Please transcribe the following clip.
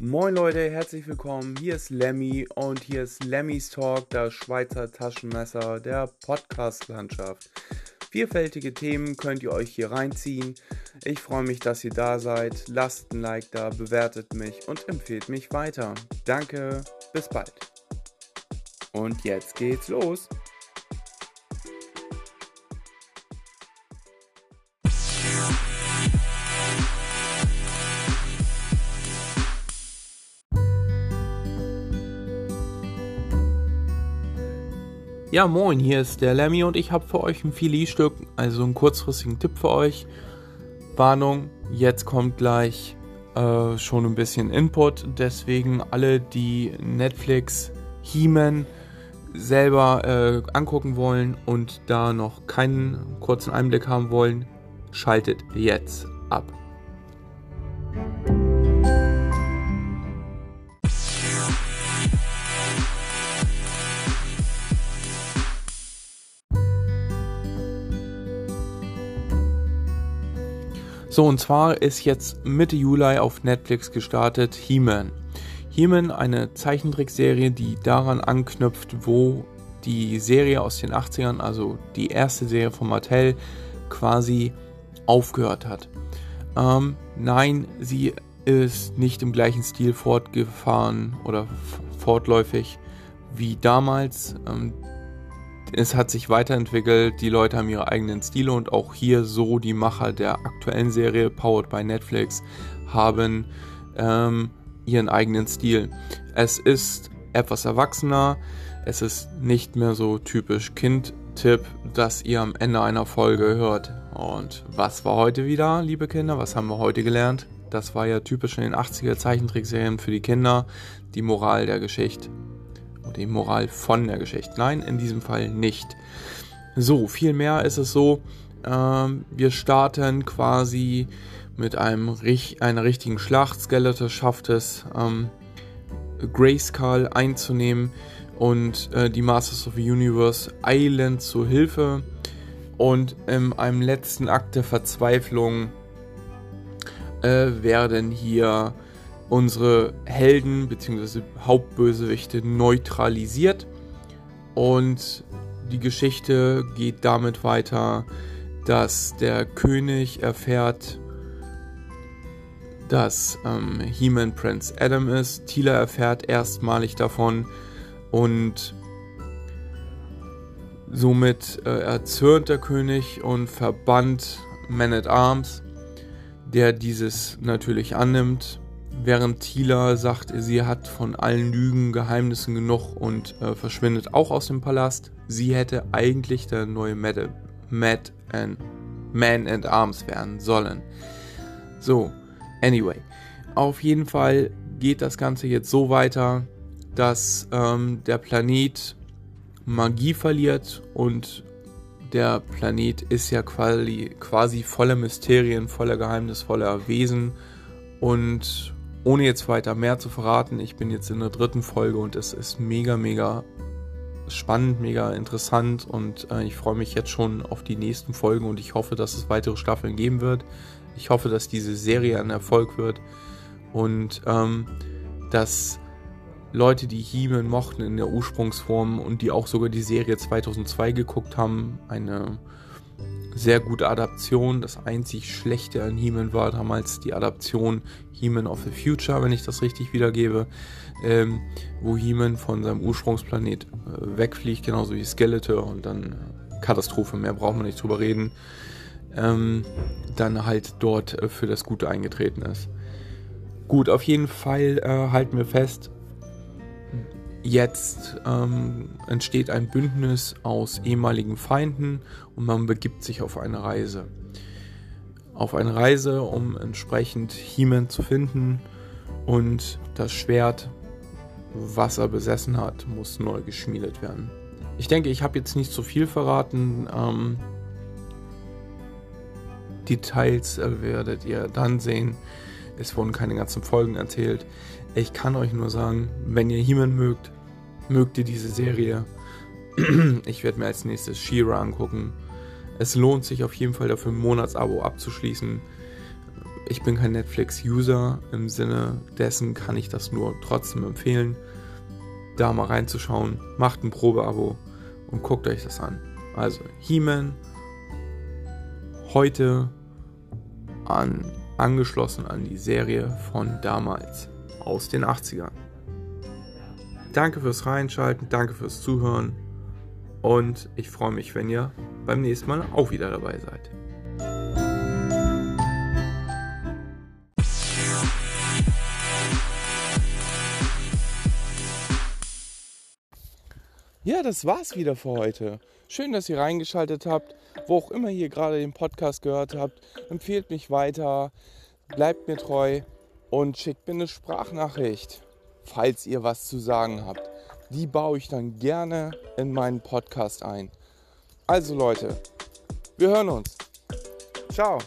Moin Leute, herzlich willkommen. Hier ist Lemmy und hier ist Lemmys Talk, das Schweizer Taschenmesser der Podcast-Landschaft. Vielfältige Themen könnt ihr euch hier reinziehen. Ich freue mich, dass ihr da seid. Lasst ein Like da, bewertet mich und empfehlt mich weiter. Danke, bis bald. Und jetzt geht's los. Ja, moin, hier ist der Lemmy und ich habe für euch ein Filetstück, also einen kurzfristigen Tipp für euch. Warnung, jetzt kommt gleich äh, schon ein bisschen Input, deswegen alle, die Netflix He-Man selber äh, angucken wollen und da noch keinen kurzen Einblick haben wollen, schaltet jetzt ab. So, und zwar ist jetzt Mitte Juli auf Netflix gestartet He-Man. He-Man, eine Zeichentrickserie, die daran anknüpft, wo die Serie aus den 80ern, also die erste Serie von Mattel, quasi aufgehört hat. Ähm, nein, sie ist nicht im gleichen Stil fortgefahren oder fortläufig wie damals. Ähm, es hat sich weiterentwickelt, die Leute haben ihre eigenen Stile und auch hier so die Macher der aktuellen Serie Powered by Netflix haben ähm, ihren eigenen Stil. Es ist etwas erwachsener, es ist nicht mehr so typisch Kind-Tipp, das ihr am Ende einer Folge hört. Und was war heute wieder, liebe Kinder? Was haben wir heute gelernt? Das war ja typisch in den 80er Zeichentrickserien für die Kinder, die Moral der Geschichte die Moral von der Geschichte. Nein, in diesem Fall nicht. So, vielmehr ist es so, ähm, wir starten quasi mit einem, einer richtigen Schlacht. Skeletor schafft es, ähm, Grayskull einzunehmen und äh, die Masters of the Universe eilen zur Hilfe. Und in einem letzten Akt der Verzweiflung äh, werden hier unsere Helden bzw. Hauptbösewichte neutralisiert und die Geschichte geht damit weiter, dass der König erfährt, dass ähm, He-Man Prince Adam ist. Tila erfährt erstmalig davon und somit äh, erzürnt der König und verbannt Man at Arms, der dieses natürlich annimmt während Tila sagt, sie hat von allen Lügen, Geheimnissen genug und äh, verschwindet auch aus dem Palast. Sie hätte eigentlich der neue Mad, Mad and Man at Arms werden sollen. So, anyway. Auf jeden Fall geht das Ganze jetzt so weiter, dass ähm, der Planet Magie verliert und der Planet ist ja quasi, quasi voller Mysterien, voller geheimnisvoller Wesen und ohne jetzt weiter mehr zu verraten, ich bin jetzt in der dritten Folge und es ist mega, mega spannend, mega interessant und äh, ich freue mich jetzt schon auf die nächsten Folgen und ich hoffe, dass es weitere Staffeln geben wird. Ich hoffe, dass diese Serie ein Erfolg wird und ähm, dass Leute, die He-Man mochten in der Ursprungsform und die auch sogar die Serie 2002 geguckt haben, eine sehr gute Adaption. Das einzig Schlechte an He-Man war damals die Adaption He-Man of the Future, wenn ich das richtig wiedergebe, ähm, wo He-Man von seinem Ursprungsplanet äh, wegfliegt, genauso wie Skeletor und dann äh, Katastrophe, mehr brauchen wir nicht drüber reden, ähm, dann halt dort äh, für das Gute eingetreten ist. Gut, auf jeden Fall äh, halten wir fest, Jetzt ähm, entsteht ein Bündnis aus ehemaligen Feinden und man begibt sich auf eine Reise. Auf eine Reise, um entsprechend He-Man zu finden und das Schwert, was er besessen hat, muss neu geschmiedet werden. Ich denke, ich habe jetzt nicht zu viel verraten. Ähm, Details äh, werdet ihr dann sehen. Es wurden keine ganzen Folgen erzählt. Ich kann euch nur sagen, wenn ihr He-Man mögt, mögt ihr diese Serie. ich werde mir als nächstes She-Ra angucken. Es lohnt sich auf jeden Fall dafür ein Monatsabo abzuschließen. Ich bin kein Netflix-User, im Sinne dessen kann ich das nur trotzdem empfehlen, da mal reinzuschauen. Macht ein Probeabo und guckt euch das an. Also He-Man heute an, angeschlossen an die Serie von damals aus den 80ern. Danke fürs Reinschalten, danke fürs Zuhören und ich freue mich, wenn ihr beim nächsten Mal auch wieder dabei seid. Ja, das war's wieder für heute. Schön, dass ihr reingeschaltet habt. Wo auch immer ihr gerade den Podcast gehört habt, empfehlt mich weiter, bleibt mir treu und schickt mir eine Sprachnachricht, falls ihr was zu sagen habt. Die baue ich dann gerne in meinen Podcast ein. Also Leute, wir hören uns. Ciao.